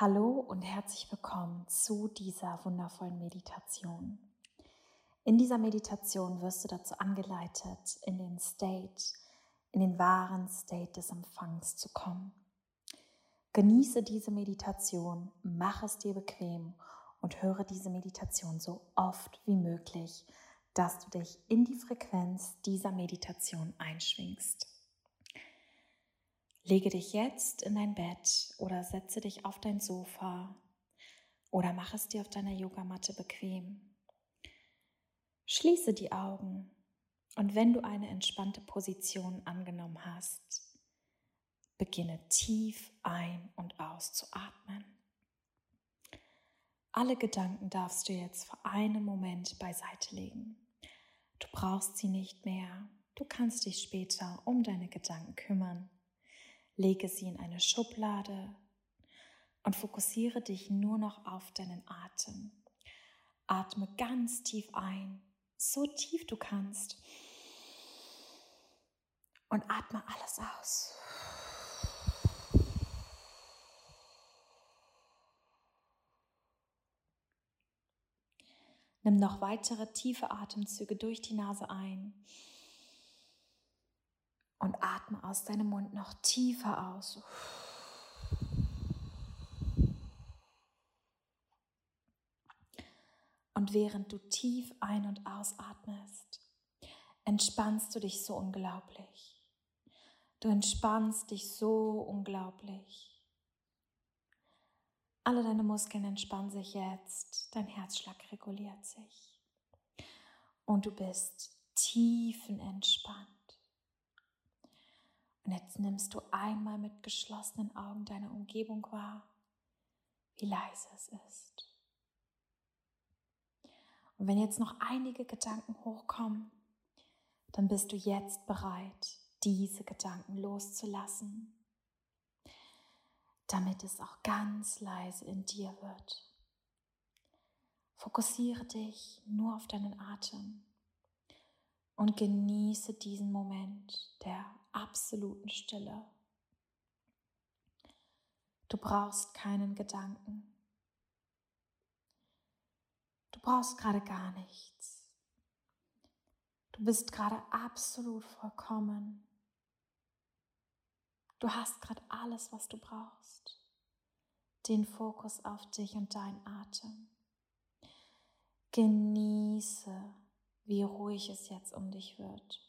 Hallo und herzlich willkommen zu dieser wundervollen Meditation. In dieser Meditation wirst du dazu angeleitet, in den State, in den wahren State des Empfangs zu kommen. Genieße diese Meditation, mach es dir bequem und höre diese Meditation so oft wie möglich, dass du dich in die Frequenz dieser Meditation einschwingst. Lege dich jetzt in dein Bett oder setze dich auf dein Sofa oder mach es dir auf deiner Yogamatte bequem. Schließe die Augen und wenn du eine entspannte Position angenommen hast, beginne tief ein- und auszuatmen. Alle Gedanken darfst du jetzt für einen Moment beiseite legen. Du brauchst sie nicht mehr. Du kannst dich später um deine Gedanken kümmern. Lege sie in eine Schublade und fokussiere dich nur noch auf deinen Atem. Atme ganz tief ein, so tief du kannst. Und atme alles aus. Nimm noch weitere tiefe Atemzüge durch die Nase ein und atme aus deinem Mund noch tiefer aus. Und während du tief ein- und ausatmest, entspannst du dich so unglaublich. Du entspannst dich so unglaublich. Alle deine Muskeln entspannen sich jetzt, dein Herzschlag reguliert sich und du bist tiefenentspannt. Und jetzt nimmst du einmal mit geschlossenen Augen deine Umgebung wahr, wie leise es ist. Und wenn jetzt noch einige Gedanken hochkommen, dann bist du jetzt bereit, diese Gedanken loszulassen, damit es auch ganz leise in dir wird. Fokussiere dich nur auf deinen Atem und genieße diesen Moment der absoluten Stille. Du brauchst keinen Gedanken. Du brauchst gerade gar nichts. Du bist gerade absolut vollkommen. Du hast gerade alles, was du brauchst. Den Fokus auf dich und deinen Atem. Genieße wie ruhig es jetzt um dich wird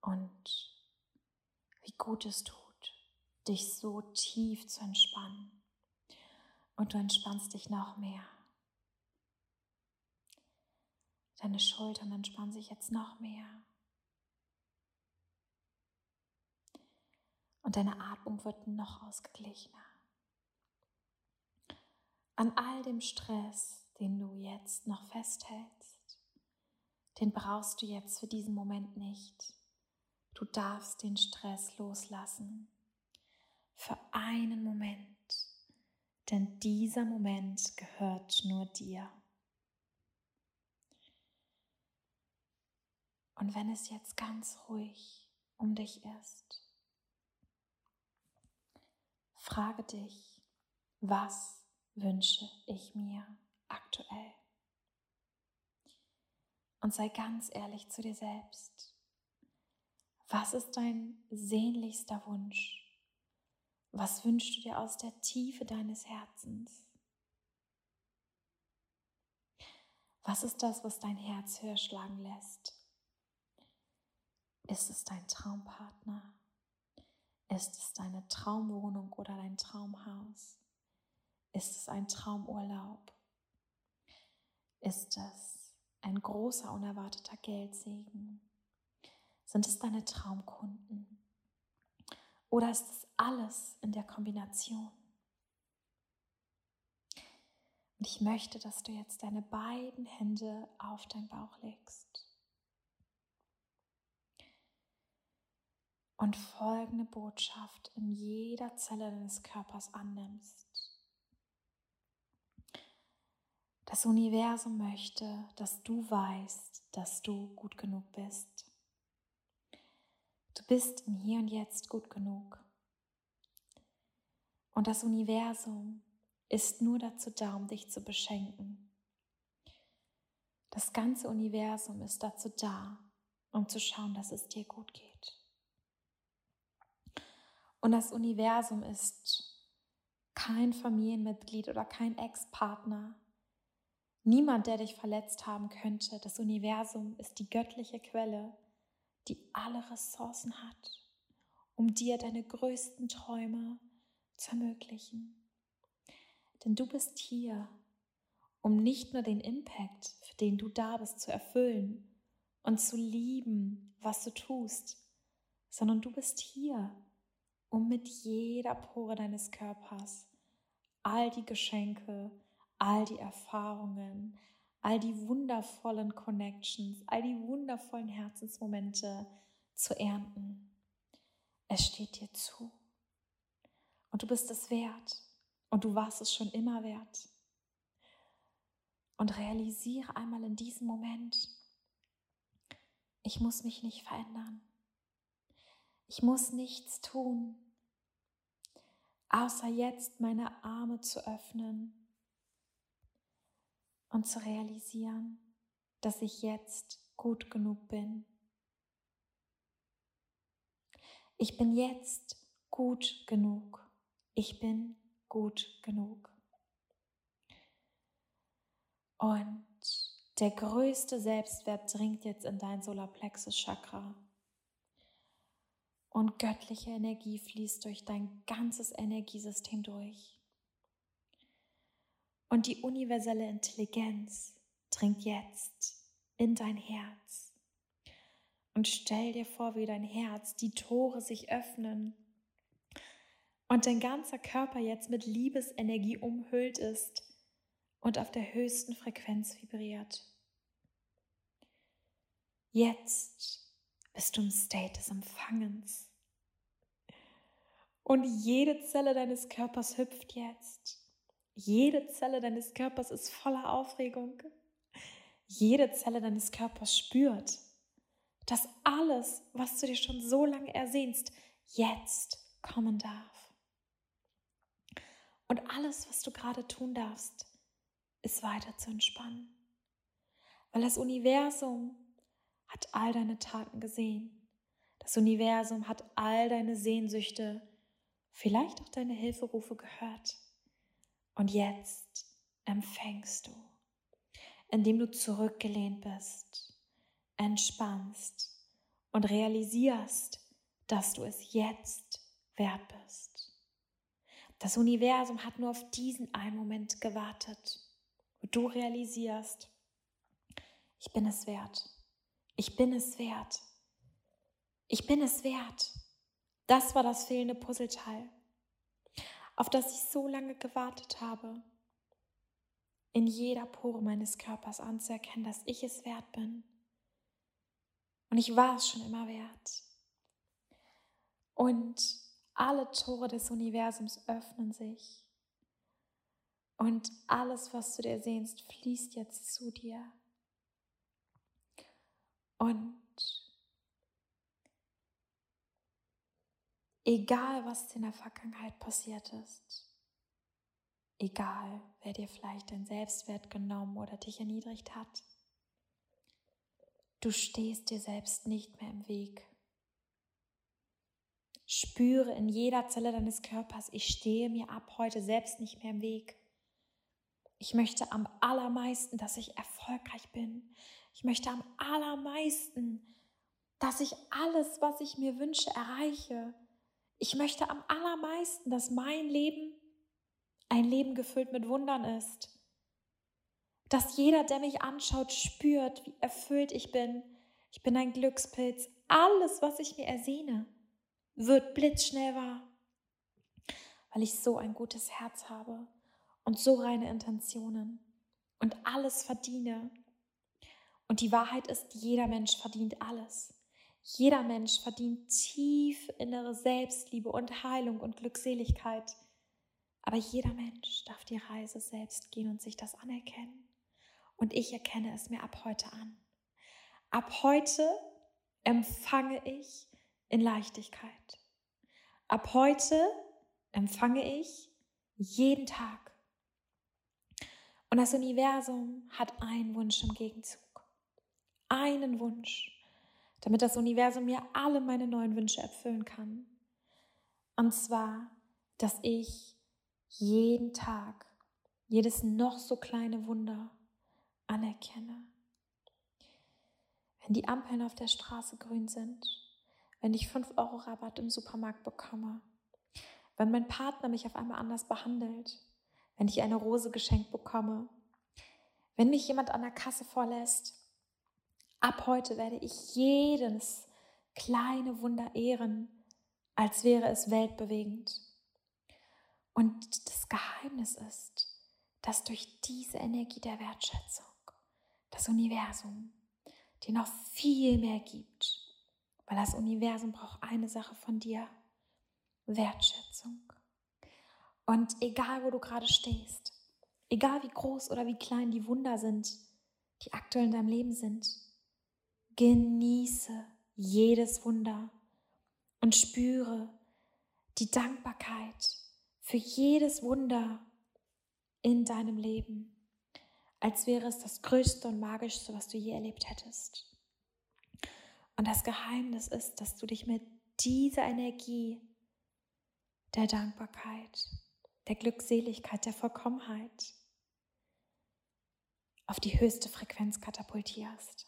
und wie gut es tut, dich so tief zu entspannen. Und du entspannst dich noch mehr. Deine Schultern entspannen sich jetzt noch mehr. Und deine Atmung wird noch ausgeglichener. An all dem Stress, den du jetzt noch festhältst, den brauchst du jetzt für diesen Moment nicht. Du darfst den Stress loslassen. Für einen Moment. Denn dieser Moment gehört nur dir. Und wenn es jetzt ganz ruhig um dich ist, frage dich, was wünsche ich mir aktuell? und sei ganz ehrlich zu dir selbst. Was ist dein sehnlichster Wunsch? Was wünschst du dir aus der Tiefe deines Herzens? Was ist das, was dein Herz höher schlagen lässt? Ist es dein Traumpartner? Ist es deine Traumwohnung oder dein Traumhaus? Ist es ein Traumurlaub? Ist es ein großer unerwarteter Geldsegen? Sind es deine Traumkunden? Oder ist es alles in der Kombination? Und ich möchte, dass du jetzt deine beiden Hände auf deinen Bauch legst. Und folgende Botschaft in jeder Zelle deines Körpers annimmst. Das Universum möchte, dass du weißt, dass du gut genug bist. Du bist im Hier und Jetzt gut genug. Und das Universum ist nur dazu da, um dich zu beschenken. Das ganze Universum ist dazu da, um zu schauen, dass es dir gut geht. Und das Universum ist kein Familienmitglied oder kein Ex-Partner, niemand, der dich verletzt haben könnte. Das Universum ist die göttliche Quelle, die alle Ressourcen hat, um dir deine größten Träume zu ermöglichen. Denn du bist hier, um nicht nur den Impact, für den du da bist, zu erfüllen und zu lieben, was du tust, sondern du bist hier, um mit jeder Pore deines Körpers all die Geschenke, all die Erfahrungen, all die wundervollen Connections, all die wundervollen Herzensmomente zu ernten. Es steht dir zu. Und du bist es wert. Und du warst es schon immer wert. Und realisiere einmal in diesem Moment, ich muss mich nicht verändern. Ich muss nichts tun, außer jetzt meine Arme zu öffnen und zu realisieren, dass ich jetzt gut genug bin. Ich bin jetzt gut genug. Ich bin gut genug. Und der größte Selbstwert dringt jetzt in dein Solarplexus Chakra. Und göttliche Energie fließt durch dein ganzes Energiesystem durch. Und die universelle Intelligenz dringt jetzt in dein Herz. Und stell dir vor, wie dein Herz, die Tore sich öffnen und dein ganzer Körper jetzt mit Liebesenergie umhüllt ist und auf der höchsten Frequenz vibriert. Jetzt bist du im State des Empfangens. Und jede Zelle deines Körpers hüpft jetzt. Jede Zelle deines Körpers ist voller Aufregung. Jede Zelle deines Körpers spürt, dass alles, was du dir schon so lange ersehnst, jetzt kommen darf. Und alles, was du gerade tun darfst, ist weiter zu entspannen. Weil das Universum hat all deine Taten gesehen. Das Universum hat all deine Sehnsüchte, vielleicht auch deine Hilferufe gehört. Und jetzt empfängst du, indem du zurückgelehnt bist, entspannst und realisierst, dass du es jetzt wert bist. Das Universum hat nur auf diesen einen Moment gewartet, wo du realisierst, ich bin es wert. Ich bin es wert. Ich bin es wert. Das war das fehlende Puzzleteil, auf das ich so lange gewartet habe, in jeder Pore meines Körpers anzuerkennen, dass ich es wert bin. Und ich war es schon immer wert. Und alle Tore des Universums öffnen sich. Und alles, was du dir sehnst, fließt jetzt zu dir. Und egal, was in der Vergangenheit passiert ist, egal, wer dir vielleicht dein Selbstwert genommen oder dich erniedrigt hat, du stehst dir selbst nicht mehr im Weg. Spüre in jeder Zelle deines Körpers, ich stehe mir ab heute selbst nicht mehr im Weg. Ich möchte am allermeisten, dass ich erfolgreich bin. Ich möchte am allermeisten, dass ich alles, was ich mir wünsche, erreiche. Ich möchte am allermeisten, dass mein Leben ein Leben gefüllt mit Wundern ist. Dass jeder, der mich anschaut, spürt, wie erfüllt ich bin. Ich bin ein Glückspilz. Alles, was ich mir ersehne, wird blitzschnell wahr. Weil ich so ein gutes Herz habe und so reine Intentionen und alles verdiene. Und die Wahrheit ist, jeder Mensch verdient alles. Jeder Mensch verdient tief innere Selbstliebe und Heilung und Glückseligkeit. Aber jeder Mensch darf die Reise selbst gehen und sich das anerkennen. Und ich erkenne es mir ab heute an. Ab heute empfange ich in Leichtigkeit. Ab heute empfange ich jeden Tag. Und das Universum hat einen Wunsch im Gegenzug. Einen Wunsch, damit das Universum mir alle meine neuen Wünsche erfüllen kann. Und zwar, dass ich jeden Tag jedes noch so kleine Wunder anerkenne. Wenn die Ampeln auf der Straße grün sind, wenn ich 5 Euro Rabatt im Supermarkt bekomme, wenn mein Partner mich auf einmal anders behandelt, wenn ich eine Rose geschenkt bekomme, wenn mich jemand an der Kasse vorlässt. Ab heute werde ich jedes kleine Wunder ehren, als wäre es weltbewegend. Und das Geheimnis ist, dass durch diese Energie der Wertschätzung das Universum dir noch viel mehr gibt, weil das Universum braucht eine Sache von dir, Wertschätzung. Und egal, wo du gerade stehst, egal wie groß oder wie klein die Wunder sind, die aktuell in deinem Leben sind, genieße jedes Wunder und spüre die Dankbarkeit für jedes Wunder in deinem Leben, als wäre es das Größte und Magischste, was du je erlebt hättest. Und das Geheimnis ist, dass du dich mit dieser Energie der Dankbarkeit, der Glückseligkeit, der Vollkommenheit auf die höchste Frequenz katapultierst.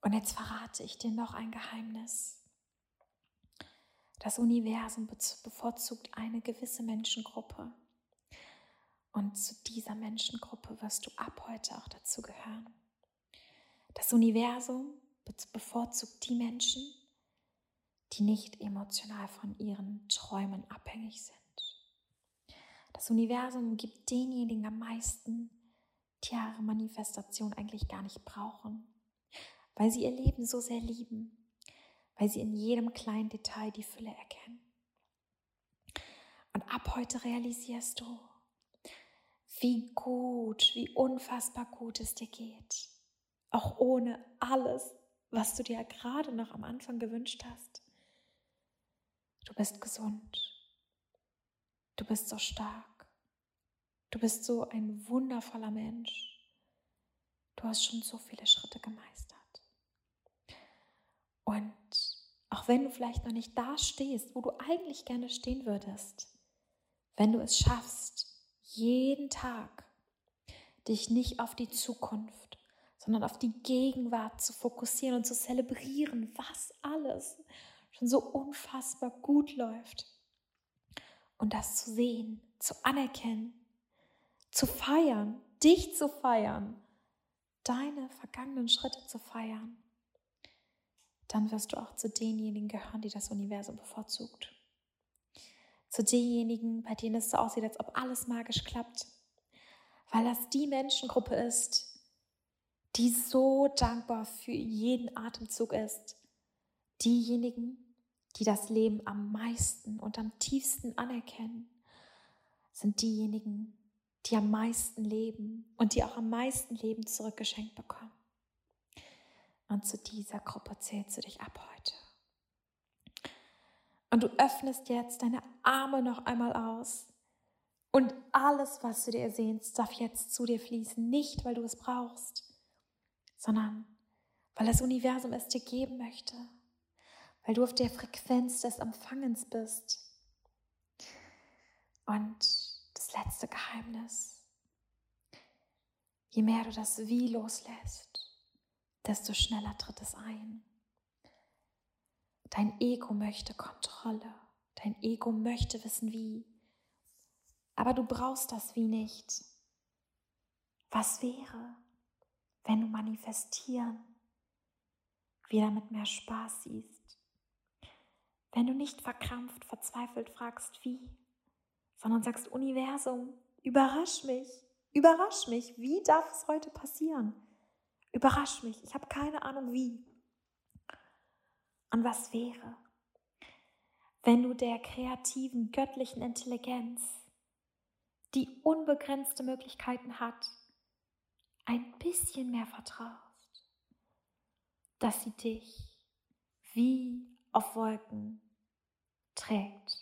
Und jetzt verrate ich dir noch ein Geheimnis. Das Universum bevorzugt eine gewisse Menschengruppe. Und zu dieser Menschengruppe wirst du ab heute auch dazu gehören. Das Universum bevorzugt die Menschen, die nicht emotional von ihren Träumen abhängig sind. Das Universum gibt denjenigen am meisten, die ihre Manifestation eigentlich gar nicht brauchen, weil sie ihr Leben so sehr lieben, weil sie in jedem kleinen Detail die Fülle erkennen. Und ab heute realisierst du, wie gut, wie unfassbar gut es dir geht, auch ohne alles, was du dir gerade noch am Anfang gewünscht hast. Du bist gesund. Du bist so stark. Du bist so ein wundervoller Mensch. Du hast schon so viele Schritte gemeistert. Und auch wenn du vielleicht noch nicht da stehst, wo du eigentlich gerne stehen würdest, wenn du es schaffst, jeden Tag dich nicht auf die Zukunft, sondern auf die Gegenwart zu fokussieren und zu zelebrieren, was alles schon so unfassbar gut läuft. Und das zu sehen, zu anerkennen, zu feiern, dich zu feiern, deine vergangenen Schritte zu feiern, dann wirst du auch zu denjenigen gehören, die das Universum bevorzugt. Zu denjenigen, bei denen es so aussieht, als ob alles magisch klappt. Weil das die Menschengruppe ist, die so dankbar für jeden Atemzug ist. Diejenigen, die das Leben am meisten und am tiefsten anerkennen, sind diejenigen, die am meisten leben und die auch am meisten Leben zurückgeschenkt bekommen. Und zu dieser Gruppe zählst du dich ab heute. Und du öffnest jetzt deine Arme noch einmal aus. Und alles, was du dir ersehnst, darf jetzt zu dir fließen. Nicht, weil du es brauchst, sondern weil das Universum es dir geben möchte weil du auf der Frequenz des Empfangens bist. Und das letzte Geheimnis, je mehr du das Wie loslässt, desto schneller tritt es ein. Dein Ego möchte Kontrolle, dein Ego möchte wissen wie, aber du brauchst das Wie nicht. Was wäre, wenn du manifestieren wieder mit mehr Spaß siehst? Wenn du nicht verkrampft, verzweifelt fragst, wie, sondern sagst, Universum, überrasch mich, überrasch mich, wie darf es heute passieren? Überrasch mich, ich habe keine Ahnung wie. Und was wäre, wenn du der kreativen, göttlichen Intelligenz, die unbegrenzte Möglichkeiten hat, ein bisschen mehr vertraust, dass sie dich wie auf Wolken trägt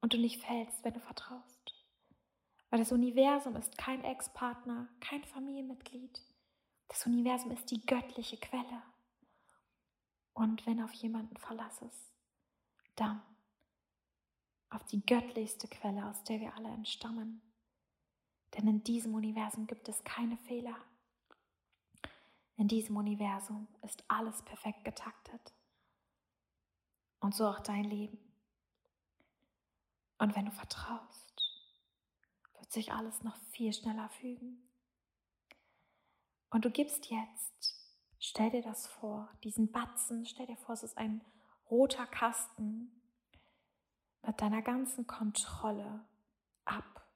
und du nicht fällst, wenn du vertraust. Weil das Universum ist kein Ex-Partner, kein Familienmitglied. Das Universum ist die göttliche Quelle. Und wenn auf jemanden verlassest, dann auf die göttlichste Quelle, aus der wir alle entstammen. Denn in diesem Universum gibt es keine Fehler. In diesem Universum ist alles perfekt getaktet. Und so auch dein Leben. Und wenn du vertraust, wird sich alles noch viel schneller fügen. Und du gibst jetzt, stell dir das vor, diesen Batzen, stell dir vor, es ist ein roter Kasten mit deiner ganzen Kontrolle ab.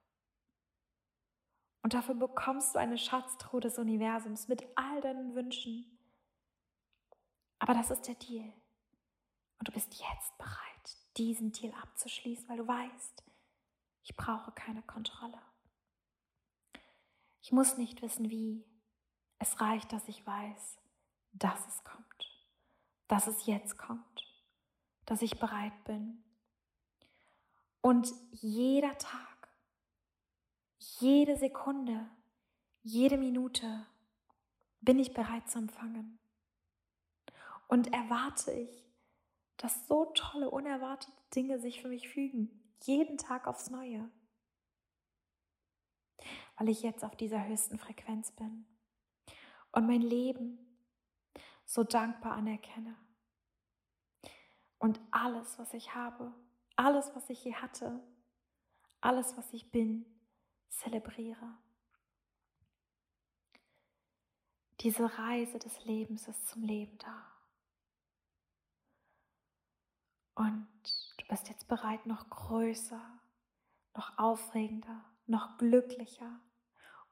Und dafür bekommst du eine Schatztruhe des Universums mit all deinen Wünschen. Aber das ist der Deal. Und du bist jetzt bereit, diesen Deal abzuschließen, weil du weißt, ich brauche keine Kontrolle. Ich muss nicht wissen, wie. Es reicht, dass ich weiß, dass es kommt, dass es jetzt kommt, dass ich bereit bin. Und jeder Tag, jede Sekunde, jede Minute bin ich bereit zu empfangen. Und erwarte ich, dass so tolle, unerwartete Dinge sich für mich fügen. Jeden Tag aufs Neue. Weil ich jetzt auf dieser höchsten Frequenz bin. Und mein Leben so dankbar anerkenne. Und alles, was ich habe, alles, was ich je hatte, alles, was ich bin, zelebriere. Diese Reise des Lebens ist zum Leben da. Und du bist jetzt bereit, noch größer, noch aufregender, noch glücklicher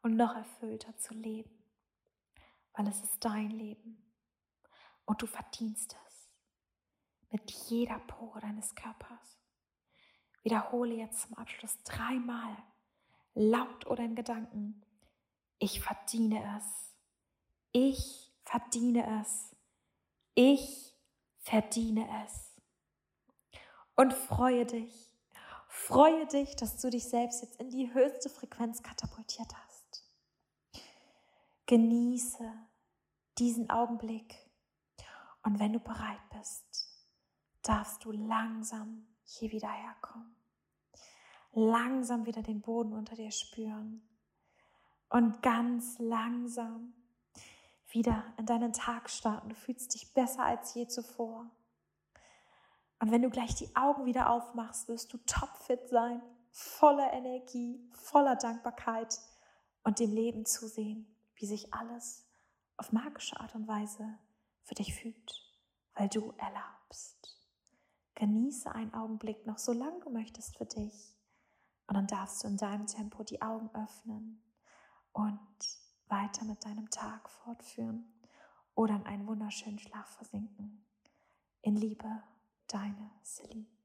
und noch erfüllter zu leben, weil es ist dein Leben und du verdienst es mit jeder Pore deines Körpers. Wiederhole jetzt zum Abschluss dreimal, laut oder in Gedanken, ich verdiene es. Ich verdiene es. Ich verdiene es und freue dich. Freue dich, dass du dich selbst jetzt in die höchste Frequenz katapultiert hast. Genieße diesen Augenblick und wenn du bereit bist, darfst du langsam hier wieder herkommen. Langsam wieder den Boden unter dir spüren und ganz langsam wieder in deinen Tag starten. Du fühlst dich besser als je zuvor. Und wenn du gleich die Augen wieder aufmachst, wirst du topfit sein, voller Energie, voller Dankbarkeit und dem Leben zusehen, wie sich alles auf magische Art und Weise für dich fügt, weil du erlaubst. Genieße einen Augenblick noch, solange du möchtest für dich. Und dann darfst du in deinem Tempo die Augen öffnen und weiter mit deinem Tag fortführen oder in einen wunderschönen Schlaf versinken. In Liebe deine Celine.